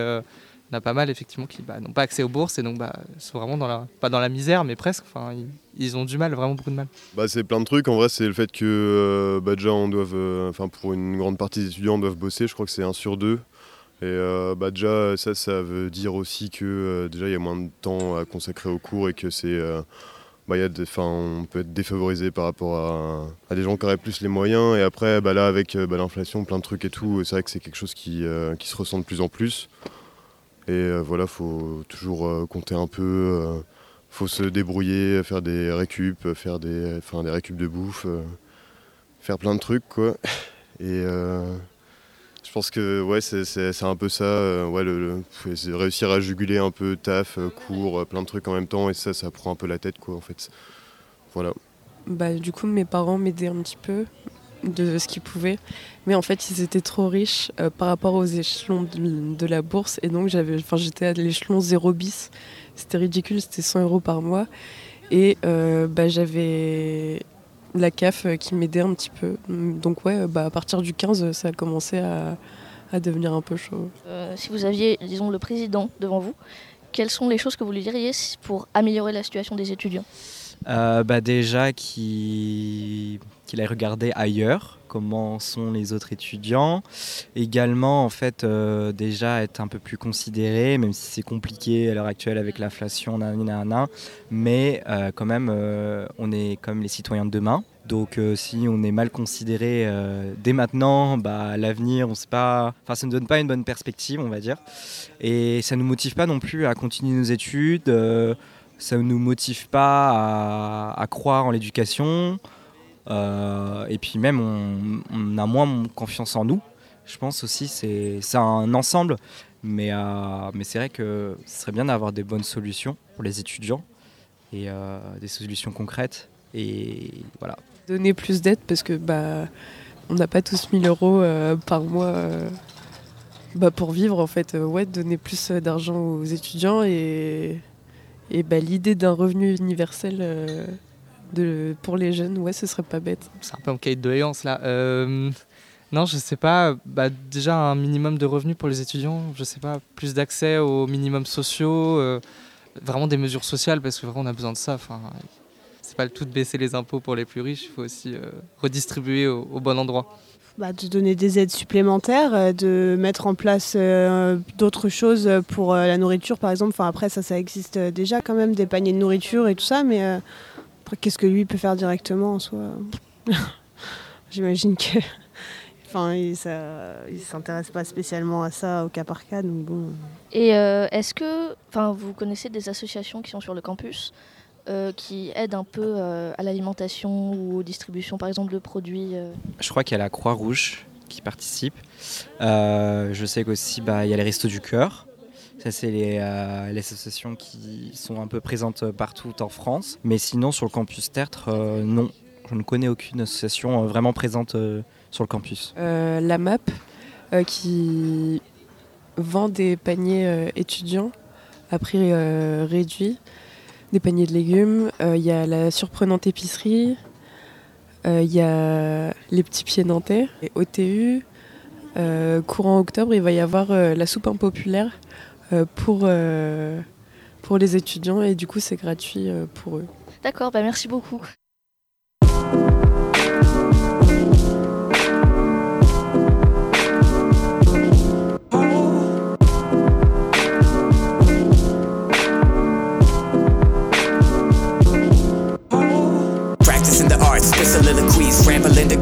Speaker 14: il y en a pas mal effectivement qui bah, n'ont pas accès aux bourses et donc bah, sont vraiment dans la, pas dans la misère mais presque. Enfin, ils, ont du mal, vraiment beaucoup de mal.
Speaker 16: Bah, c'est plein de trucs. En vrai, c'est le fait que euh, bah, déjà, on euh, pour une grande partie des étudiants, on doivent bosser. Je crois que c'est un sur deux. Et euh, bah, déjà, ça, ça veut dire aussi que déjà, il y a moins de temps à consacrer aux cours et que c'est, bah, y a on peut être défavorisé par rapport à, à des gens qui auraient plus les moyens. Et après, là, avec l'inflation, plein de trucs et tout, c'est vrai que c'est quelque chose qui, qui se ressent de plus en plus. Et euh, voilà, faut toujours euh, compter un peu. euh, faut se débrouiller, faire des récup, faire des, enfin, des récup de bouffe, faire plein de trucs quoi. Et je pense que ouais, c'est, un peu ça, ouais, le, réussir à juguler un peu taf, cours, plein de trucs en même temps et ça, ça prend un peu la tête quoi en fait. Voilà.
Speaker 15: Bah, du coup, mes parents m'aidaient un petit peu de ce qu'ils pouvaient. Mais en fait, ils étaient trop riches euh, par rapport aux échelons de, de la bourse. Et donc, j'avais, enfin, j'étais à l'échelon 0 bis. C'était ridicule, c'était 100 euros par mois. Et euh, bah, j'avais la CAF euh, qui m'aidait un petit peu. Donc, ouais, bah, à partir du 15, ça a commencé à, à devenir un peu chaud.
Speaker 3: Euh, Si vous aviez, disons, le président devant vous, quelles sont les choses que vous lui diriez pour améliorer la situation des étudiants?
Speaker 13: Euh, bah déjà qu'il qu'il aille regarder ailleurs comment sont les autres étudiants. Également, en fait, euh, déjà être un peu plus considéré, même si c'est compliqué à l'heure actuelle avec l'inflation, mais euh, quand même, euh, on est comme les citoyens de demain. Donc si on est mal considéré dès maintenant, bah, l'avenir, on sait pas. Enfin, ça ne donne pas une bonne perspective, on va dire. Et ça ne nous motive pas non plus à continuer nos études. ça ne nous motive pas à croire en l'éducation. Euh, et puis même, on, a moins confiance en nous. Je pense aussi, c'est un ensemble. Mais, euh, mais c'est vrai que ce serait bien d'avoir des bonnes solutions pour les étudiants et euh, des solutions concrètes. Et voilà.
Speaker 15: Donner plus d'aide parce que bah, on n'a pas tous 1000 euros par mois bah, pour vivre en fait. Ouais, donner plus d'argent aux étudiants et, bah, l'idée d'un revenu universel de, pour les jeunes, ouais, ce serait pas bête.
Speaker 14: C'est un peu en cahier de doléances là. Euh, Non, je sais pas. Bah, déjà un minimum de revenus pour les étudiants. Je sais pas, plus d'accès aux minimums sociaux, euh, vraiment des mesures sociales parce que vraiment on a besoin de ça. Enfin, c'est pas le tout de baisser les impôts pour les plus riches. Il faut aussi euh, redistribuer au, au bon endroit.
Speaker 17: Bah, de donner des aides supplémentaires, de mettre en place euh, d'autres choses pour euh, la nourriture, par exemple. Enfin, après, ça, ça existe déjà quand même, des paniers de nourriture et tout ça, mais euh, après, qu'est-ce que lui peut faire directement en soi J'imagine que. Enfin, il ne s'intéresse pas spécialement à ça au cas par cas, donc bon.
Speaker 3: Et euh, est-ce que, enfin, vous connaissez des associations qui sont sur le campus euh, qui aident un peu euh, à l'alimentation ou aux distributions, par exemple, de produits euh?
Speaker 13: Je crois qu'il y a la Croix-Rouge qui participe. Euh, je sais qu'aussi, bah, il y a les Restos du Cœur. Ça, c'est les, euh, les associations qui sont un peu présentes partout en France. Mais sinon, sur le campus Tertre, euh, non. Je ne connais aucune association euh, vraiment présente euh, sur le campus.
Speaker 15: Euh, la MAP euh, qui vend des paniers euh, étudiants à prix euh, réduit, des paniers de légumes. Euh, Il y a la surprenante épicerie, euh, il y a les petits pieds nantais, et OTU. Euh, courant octobre, il va y avoir euh, la soupe impopulaire euh, pour, euh, pour les étudiants et du coup c'est gratuit euh, pour eux.
Speaker 3: D'accord, bah merci beaucoup.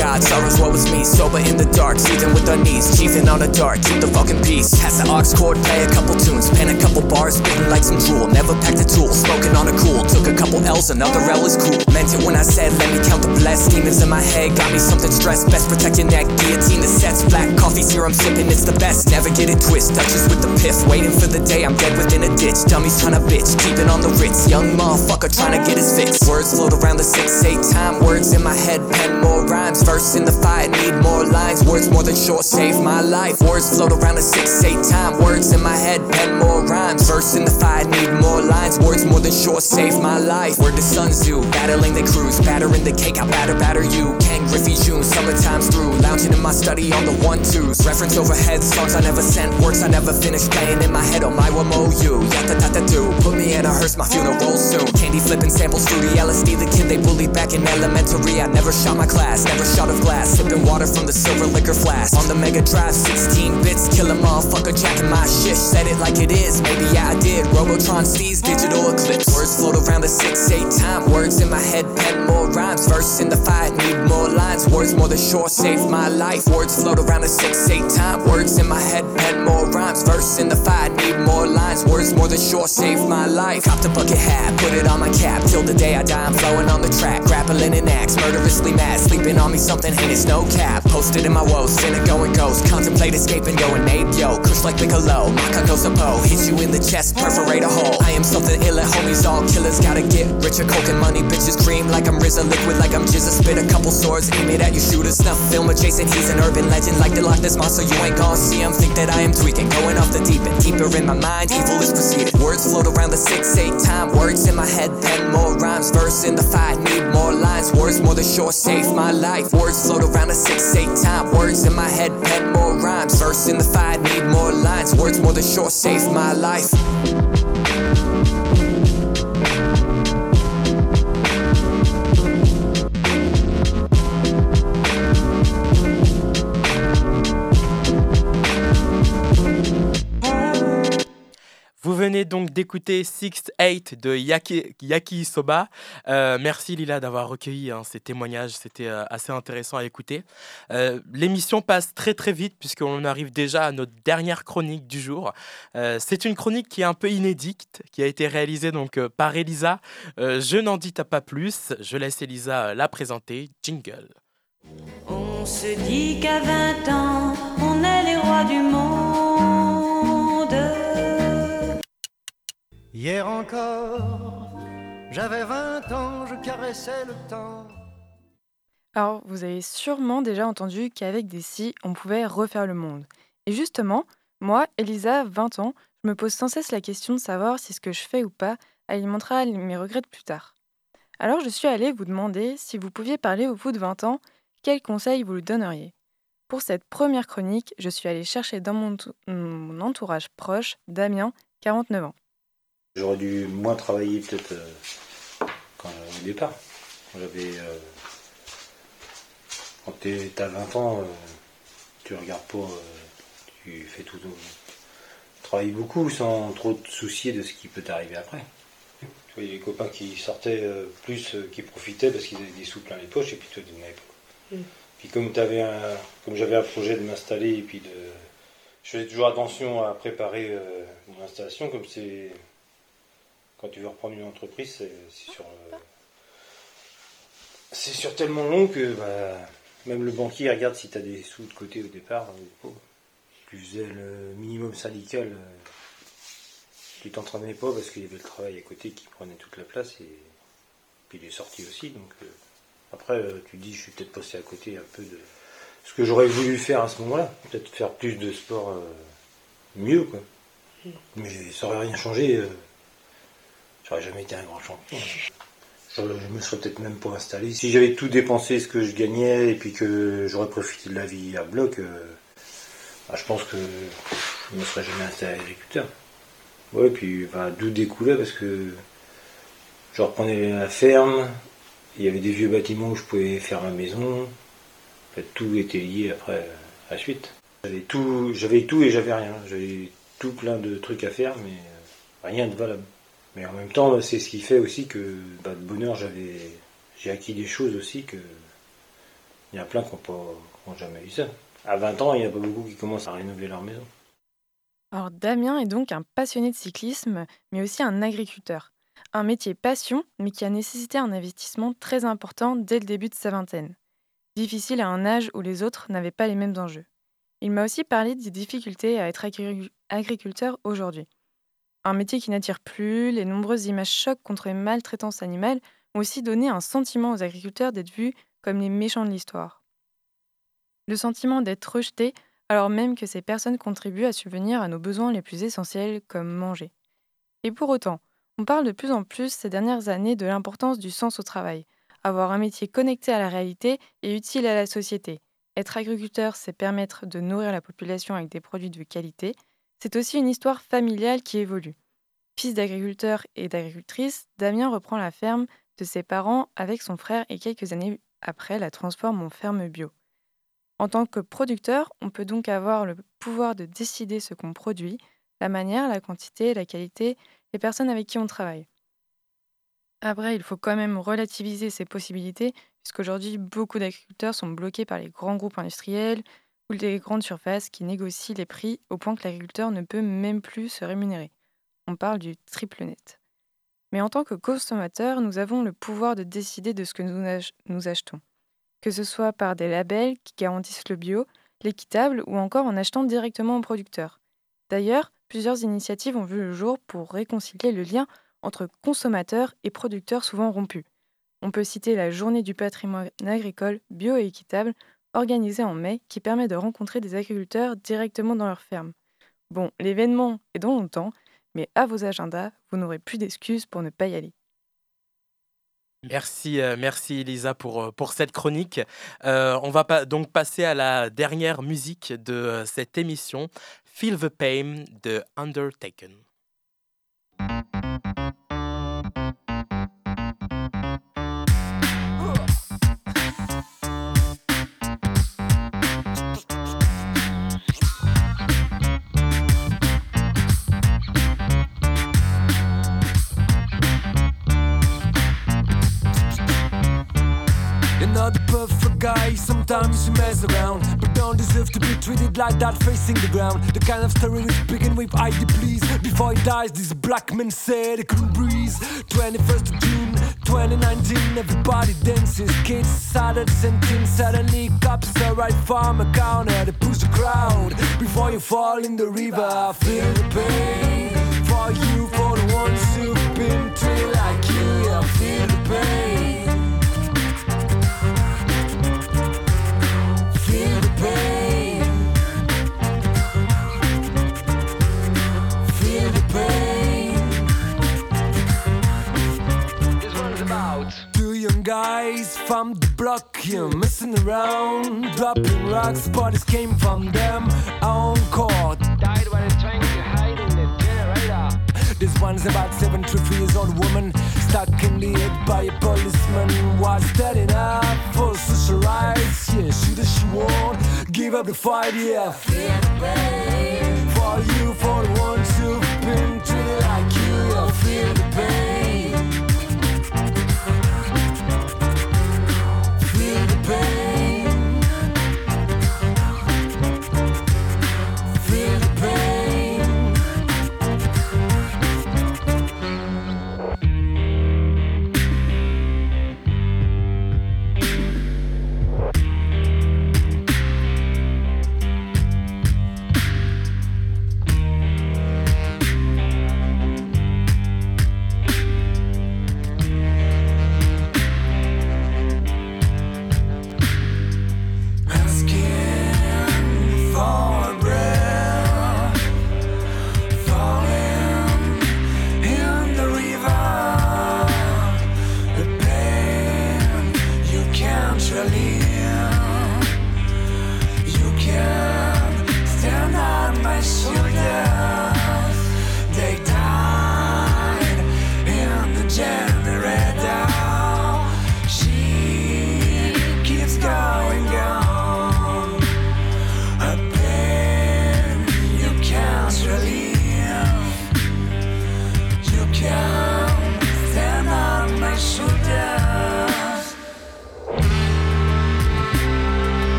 Speaker 18: God. Sorrows, what was me? Sober in the dark, seething with our knees, chiefing on a dart. Keep the fucking peace. Pass the ox cord, play a couple tunes, pen a couple bars, spitting like some drool. Never packed a tool, smoking on a cool. Took a couple L's, another L is cool. Meant it when I said, let me count the blessed demons in my head. Got me something stressed, best protect your neck. Guillotine the sets, black coffee serum sipping, it's the best. Never get it twist, Duchess with the piff, waiting for the day I'm dead within a ditch. Dummies trying to bitch, keeping on the Ritz. Young motherfucker trying to get his fix. Words float around the six, eight time. Words in my head, pen more rhymes. Verse in the fight, need more lines. Words more than short, save my life. Words float around the six, eight time. Words in my head, pen more rhymes. Verse in the fight, need more lines. Words more than short, save my life. Word to Sun Tzu, battling the cruise, battering the cake. I batter, batter you. Ken Griffey June, summertime's through. Lounging in my study on the one twos. Reference overhead, songs I never sent, Words I never finished playing in my head on my WMOU. Yatta tata do, put me in a hearse, my funeral soon. Candy flipping samples through the LSD, the kid they bullied back in elementary. I never shot my class, never shot of glass. Sipping water from the silver liquor flask. On the Mega Drive, 16 bits, kill a motherfucker, jacking my shit. Said it like it is, maybe I did. Robotron sees digital eclipse. Words float around the 6 8 time. Words in my head, pen more rhymes. Verse in the fight, need more lines. Words more than sure, save my life. Words float around the 6 8 time. Words in my head, pen more rhymes. Verse in the fight, need more lines. Words more than sure, save my life. Copped a bucket hat, put it on my cap. Till the day I die, I'm flowing on the track. Grappling an axe, murderously mad. Sleeping on me, something heinous, no cap. Posted in my woes, finna go and ghost. Contemplate escaping, going ape, yo. Kush like Piccolo, Maka goes a bow. Hit you in the chest, perforate a hole. I am something ill at homies, all killers gotta get richer. Coke and money, bitches cream like I'm RZA, liquid like I'm Jizza. Spit a couple swords, aim it at your shooters. Snuff film adjacent, he's an urban legend. Like the Loch Ness monster, you ain't gon' see him. Think that I am tweaking, going off the deep end. Deeper in my mind, evil is proceeding. Words float around the 6 8 time. Words in my head, pen more rhymes. Verse in the fight, need more lines. Words more than short, save my life. Words float around the 6 8 time. Words in my head, pen more rhymes. Verse in the fight, need more lines. Words more than short, save my life.
Speaker 2: Venez donc d'écouter 6-8 de Yaki, Yaki Soba. Euh, merci Lila d'avoir recueilli hein, ces témoignages, c'était euh, assez intéressant à écouter. Euh, L'émission passe très très vite puisqu'on arrive déjà à notre dernière chronique du jour. C'est une chronique qui est un peu inédite, qui a été réalisée donc par Elisa. Je n'en dis pas plus, je laisse Elisa la présenter. Jingle.
Speaker 8: On se dit qu'à 20 ans, on est les rois du monde.
Speaker 19: Hier encore, j'avais 20 ans, je caressais le temps.
Speaker 20: Alors, vous avez sûrement déjà entendu qu'avec des si, on pouvait refaire le monde. Et justement, moi, Elisa, 20 ans, je me pose sans cesse la question de savoir si ce que je fais ou pas alimentera mes regrets plus tard. Alors, je suis allée vous demander si vous pouviez parler au bout de 20 ans, quels conseils vous lui donneriez? Pour cette première chronique, je suis allée chercher dans mon, mon entourage proche Damien, 49 ans.
Speaker 21: J'aurais dû moins travailler peut-être euh, au départ. J'avais, euh, quand tu as 20 ans, euh, tu regardes pas, tu fais tout. Tu travailles beaucoup sans trop te soucier de ce qui peut t'arriver après. Il y a des copains qui sortaient plus, qui profitaient parce qu'ils avaient des sous plein les poches et puis toi tu n'en avais pas. Mm. Puis comme, avais un, comme j'avais un projet de m'installer et puis de. Je faisais toujours attention à préparer mon installation comme c'est quand tu veux reprendre une entreprise, c'est sur, euh, c'est sur tellement long que bah, même le banquier regarde si tu as des sous de côté au départ. Tu faisais le minimum syndical, euh, tu t'entraînais pas parce qu'il y avait le travail à côté qui prenait toute la place et puis il est sorti aussi. Donc euh, après, tu dis, je suis peut-être passé à côté un peu de ce que j'aurais voulu faire à ce moment-là. Peut-être faire plus de sport mieux, quoi. Mm. Mais ça aurait rien changé. J'aurais jamais été un grand champion. Je, me serais peut-être même pas installé. Si j'avais tout dépensé ce que je gagnais et puis que j'aurais profité de la vie à bloc, euh, bah, je pense que je me serais jamais installé agriculteur. Ouais, puis d'où découlait parce que je reprenais la ferme, il y avait des vieux bâtiments où je pouvais faire ma maison. En fait, tout était lié après à la suite. J'avais tout et j'avais rien. J'avais tout plein de trucs à faire, mais rien de valable. Mais en même temps, c'est ce qui fait aussi que bah, de bonheur, j'avais, j'ai acquis des choses aussi que il y a plein qui n'ont jamais eu ça. À 20 ans, il n'y a pas beaucoup qui commencent à rénover leur maison.
Speaker 20: Alors Damien est donc un passionné de cyclisme, mais aussi un agriculteur. Un métier passion, mais qui a nécessité un investissement très important dès le début de sa vingtaine. Difficile à un âge où les autres n'avaient pas les mêmes enjeux. Il m'a aussi parlé des difficultés à être agriculteur aujourd'hui. Un métier qui n'attire plus, les nombreuses images chocs contre les maltraitances animales ont aussi donné un sentiment aux agriculteurs d'être vus comme les méchants de l'histoire. Le sentiment d'être rejeté alors même que ces personnes contribuent à subvenir à nos besoins les plus essentiels comme manger. Et pour autant, on parle de plus en plus ces dernières années de l'importance du sens au travail, avoir un métier connecté à la réalité et utile à la société. Être agriculteur, c'est permettre de nourrir la population avec des produits de qualité, c'est aussi une histoire familiale qui évolue. Fils d'agriculteur et d'agricultrice, Damien reprend la ferme de ses parents avec son frère et quelques années après la transforme en ferme bio. En tant que producteur, on peut donc avoir le pouvoir de décider ce qu'on produit, la manière, la quantité, la qualité, les personnes avec qui on travaille. Après, il faut quand même relativiser ces possibilités, puisqu'aujourd'hui, beaucoup d'agriculteurs sont bloqués par les grands groupes industriels ou des grandes surfaces qui négocient les prix au point que l'agriculteur ne peut même plus se rémunérer. On parle du triple net. Mais en tant que consommateur, nous avons le pouvoir de décider de ce que nous, achetons. Que ce soit par des labels qui garantissent le bio, l'équitable ou encore en achetant directement au producteur. D'ailleurs, plusieurs initiatives ont vu le jour pour réconcilier le lien entre consommateurs et producteurs souvent rompus. On peut citer la Journée du patrimoine agricole bio et équitable organisé en mai qui permet de rencontrer des agriculteurs directement dans leur ferme. Bon, l'événement est dans longtemps, mais à vos agendas, vous n'aurez plus d'excuses pour ne pas y aller.
Speaker 2: Merci, euh, merci Elisa pour, euh, cette chronique. Euh, on va donc passer à la dernière musique de cette émission, Feel the Pain de Undertaken.
Speaker 22: Guy, sometimes you mess around, but don't deserve to be treated like that facing the ground. The kind of story which begin with ID please. Before he dies, this black man said he couldn't breathe. 21st of June, 2019, everybody dances. Kids started singing, suddenly cops are right from a counter. They push the crowd before you fall in the river. I feel the pain for you, for the ones who've been treated like you. I feel the pain. From the block, yeah, messing around, dropping rocks. Bodies came from them on court. Died while trying to hide in the generator. This one's about 73 years old woman stuck in the head by a policeman. Was standing up for social rights. Yeah, shoot as she won't give up the fight. Yeah, feel the pain for you, for the ones who've been treated like you. Yeah, feel the pain.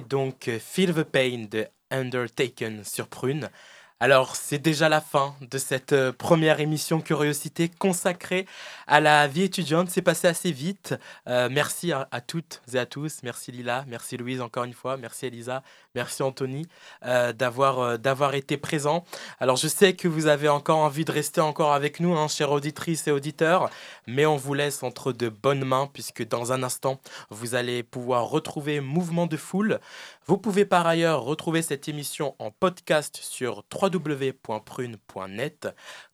Speaker 2: Donc euh, Feel the Pain de Undertaken sur Prune. Alors, c'est déjà la fin de cette euh, première émission Curiosité consacrée à la vie étudiante. C'est passé assez vite. Euh, merci à, toutes et à tous. Merci Lila, merci Louise encore une fois, merci Elisa, merci Anthony euh, d'avoir d'avoir été présents. Alors, je sais que vous avez encore envie de rester encore avec nous, hein, chères auditrices et auditeurs, mais on vous laisse entre de bonnes mains puisque dans un instant, vous allez pouvoir retrouver Mouvement de Foule. Vous pouvez par ailleurs retrouver cette émission en podcast sur www.prune.net.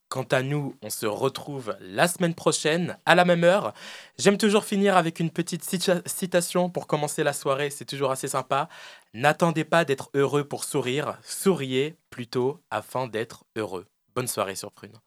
Speaker 2: Quant à nous, on se retrouve la semaine prochaine à la même heure. J'aime toujours finir avec une petite cita- citation pour commencer la soirée, c'est toujours assez sympa. N'attendez pas d'être heureux pour sourire, souriez plutôt afin d'être heureux. Bonne soirée sur Prune.